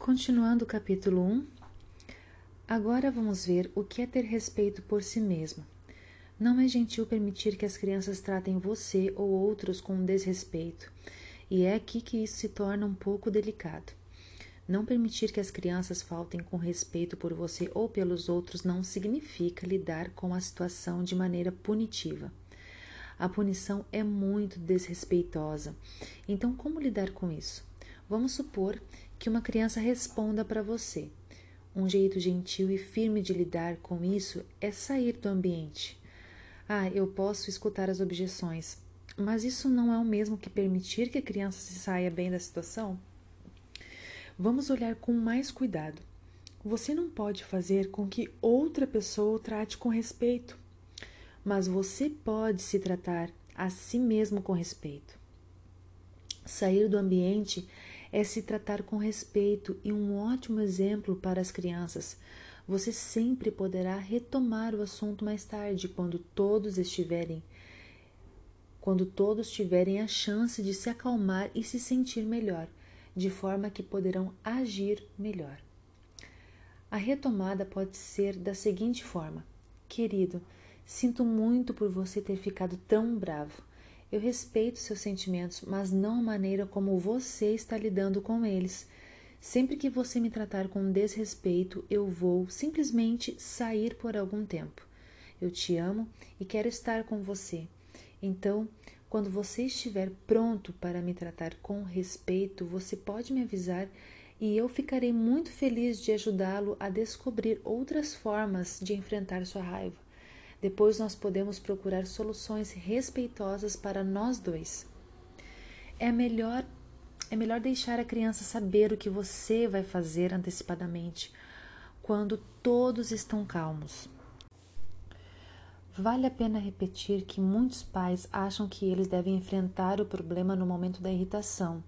Continuando o capítulo 1, agora vamos ver o que é ter respeito por si mesmo. Não é gentil permitir que as crianças tratem você ou outros com desrespeito, e é aqui que isso se torna um pouco delicado. Não permitir que as crianças faltem com respeito por você ou pelos outros não significa lidar com a situação de maneira punitiva. A punição é muito desrespeitosa. Então, como lidar com isso? Vamos supor que uma criança responda para você. Um jeito gentil e firme de lidar com isso é sair do ambiente. Ah, eu posso escutar as objeções, mas isso não é o mesmo que permitir que a criança se saia bem da situação? Vamos olhar com mais cuidado. Você não pode fazer com que outra pessoa o trate com respeito, mas você pode se tratar a si mesmo com respeito. Sair do ambiente é se tratar com respeito e um ótimo exemplo para as crianças. Você sempre poderá retomar o assunto mais tarde, quando todos estiverem quando todos tiverem a chance de se acalmar e se sentir melhor, de forma que poderão agir melhor. A retomada pode ser da seguinte forma: Querido, sinto muito por você ter ficado tão bravo. Eu respeito seus sentimentos, mas não a maneira como você está lidando com eles. Sempre que você me tratar com desrespeito, eu vou simplesmente sair por algum tempo. Eu te amo e quero estar com você. Então, quando você estiver pronto para me tratar com respeito, você pode me avisar e eu ficarei muito feliz de ajudá-lo a descobrir outras formas de enfrentar sua raiva. Depois nós podemos procurar soluções respeitosas para nós dois. É melhor é melhor deixar a criança saber o que você vai fazer antecipadamente, quando todos estão calmos. Vale a pena repetir que muitos pais acham que eles devem enfrentar o problema no momento da irritação.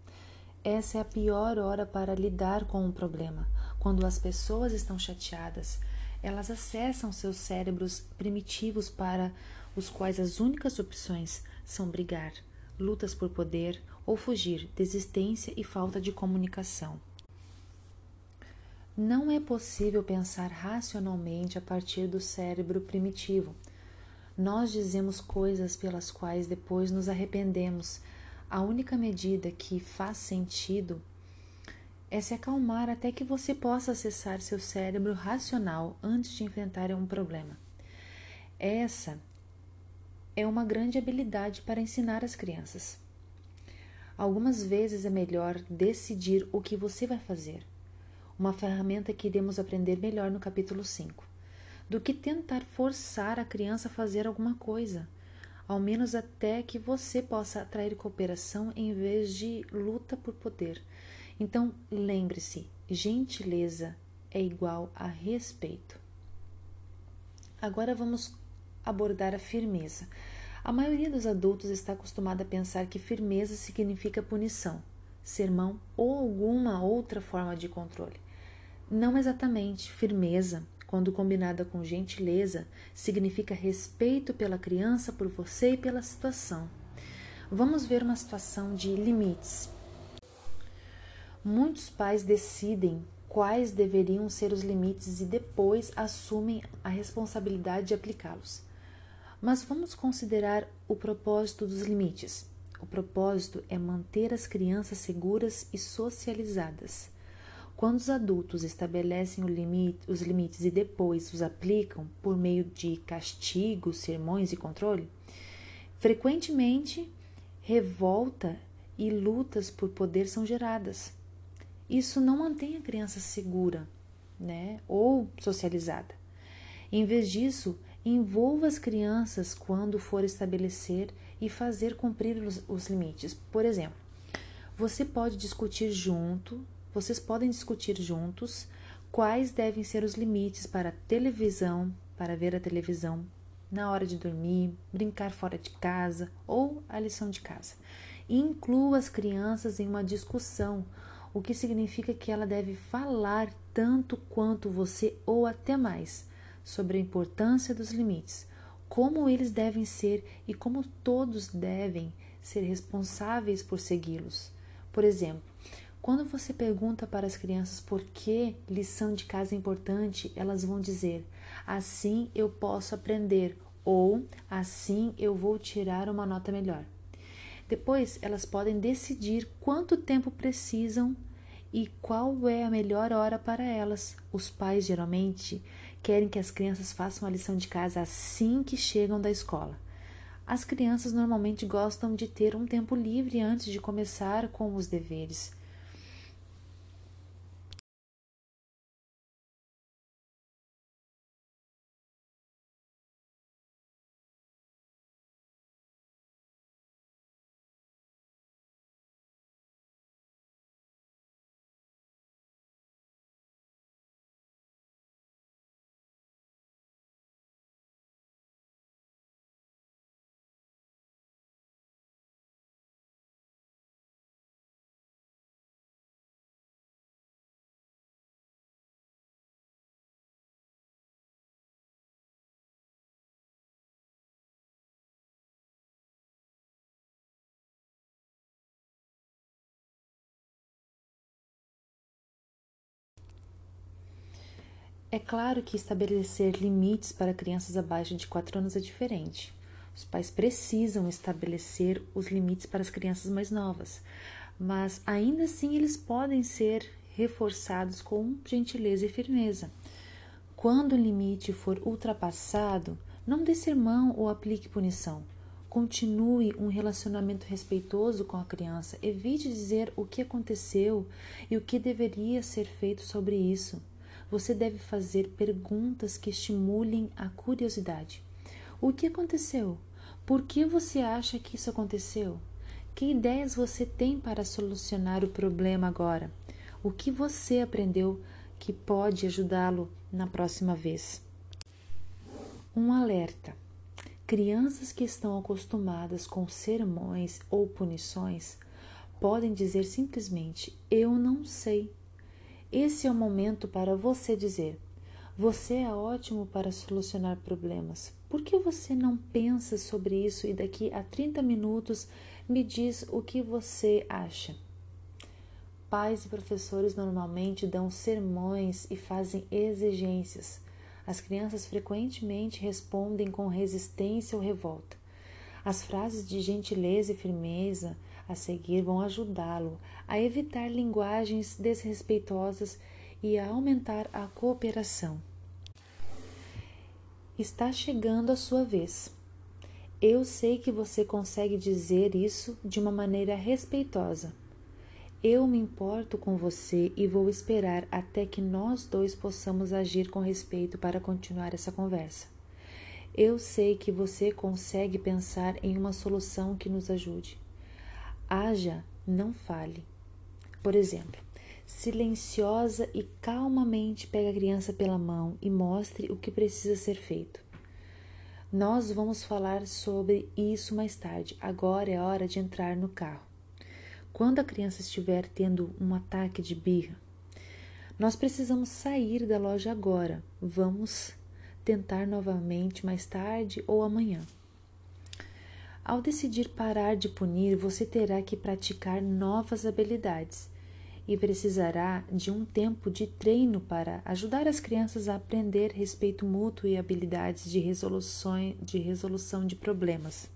Essa é a pior hora para lidar com o problema, quando as pessoas estão chateadas elas acessam seus cérebros primitivos para os quais as únicas opções são brigar, lutas por poder ou fugir, desistência e falta de comunicação. Não é possível pensar racionalmente a partir do cérebro primitivo. Nós dizemos coisas pelas quais depois nos arrependemos. A única medida que faz sentido é se acalmar até que você possa acessar seu cérebro racional antes de enfrentar um problema. Essa é uma grande habilidade para ensinar as crianças. Algumas vezes é melhor decidir o que você vai fazer, uma ferramenta que iremos aprender melhor no capítulo 5, do que tentar forçar a criança a fazer alguma coisa, ao menos até que você possa atrair cooperação em vez de luta por poder então, lembre-se: gentileza é igual a respeito. Agora vamos abordar a firmeza. A maioria dos adultos está acostumada a pensar que firmeza significa punição, sermão ou alguma outra forma de controle. Não exatamente. Firmeza, quando combinada com gentileza, significa respeito pela criança, por você e pela situação. Vamos ver uma situação de limites. Muitos pais decidem quais deveriam ser os limites e depois assumem a responsabilidade de aplicá-los. Mas vamos considerar o propósito dos limites. O propósito é manter as crianças seguras e socializadas. Quando os adultos estabelecem limite, os limites e depois os aplicam por meio de castigos, sermões e controle, frequentemente revolta e lutas por poder são geradas isso não mantém a criança segura, né, ou socializada. Em vez disso, envolva as crianças quando for estabelecer e fazer cumprir os, os limites. Por exemplo, você pode discutir junto, vocês podem discutir juntos quais devem ser os limites para a televisão, para ver a televisão na hora de dormir, brincar fora de casa ou a lição de casa. inclua as crianças em uma discussão o que significa que ela deve falar tanto quanto você ou até mais sobre a importância dos limites, como eles devem ser e como todos devem ser responsáveis por segui-los. Por exemplo, Quando você pergunta para as crianças por que lição de casa é importante, elas vão dizer: assim eu posso aprender ou assim eu vou tirar uma nota melhor. Depois, elas podem decidir quanto tempo precisam e qual é a melhor hora para elas. Os pais geralmente querem que as crianças façam a lição de casa assim que chegam da escola. As crianças normalmente gostam de ter um tempo livre antes de começar com os deveres. É claro que estabelecer limites para crianças abaixo de 4 anos é diferente. Os pais precisam estabelecer os limites para as crianças mais novas, mas ainda assim eles podem ser reforçados com gentileza e firmeza. Quando o limite for ultrapassado, não dê sermão ou aplique punição. Continue um relacionamento respeitoso com a criança. Evite dizer o que aconteceu e o que deveria ser feito sobre isso. Você deve fazer perguntas que estimulem a curiosidade. O que aconteceu? Por que você acha que isso aconteceu? Que ideias você tem para solucionar o problema agora? O que você aprendeu que pode ajudá-lo na próxima vez? Um alerta: crianças que estão acostumadas com sermões ou punições podem dizer simplesmente: Eu não sei. Esse é o momento para você dizer: Você é ótimo para solucionar problemas. Por que você não pensa sobre isso e daqui a 30 minutos me diz o que você acha? Pais e professores normalmente dão sermões e fazem exigências. As crianças frequentemente respondem com resistência ou revolta. As frases de gentileza e firmeza a seguir vão ajudá-lo a evitar linguagens desrespeitosas e a aumentar a cooperação. Está chegando a sua vez. Eu sei que você consegue dizer isso de uma maneira respeitosa. Eu me importo com você e vou esperar até que nós dois possamos agir com respeito para continuar essa conversa. Eu sei que você consegue pensar em uma solução que nos ajude. Haja, não fale. Por exemplo, silenciosa e calmamente pega a criança pela mão e mostre o que precisa ser feito. Nós vamos falar sobre isso mais tarde. Agora é hora de entrar no carro. Quando a criança estiver tendo um ataque de birra, nós precisamos sair da loja agora. Vamos tentar novamente mais tarde ou amanhã. Ao decidir parar de punir, você terá que praticar novas habilidades e precisará de um tempo de treino para ajudar as crianças a aprender respeito mútuo e habilidades de resolução de, resolução de problemas.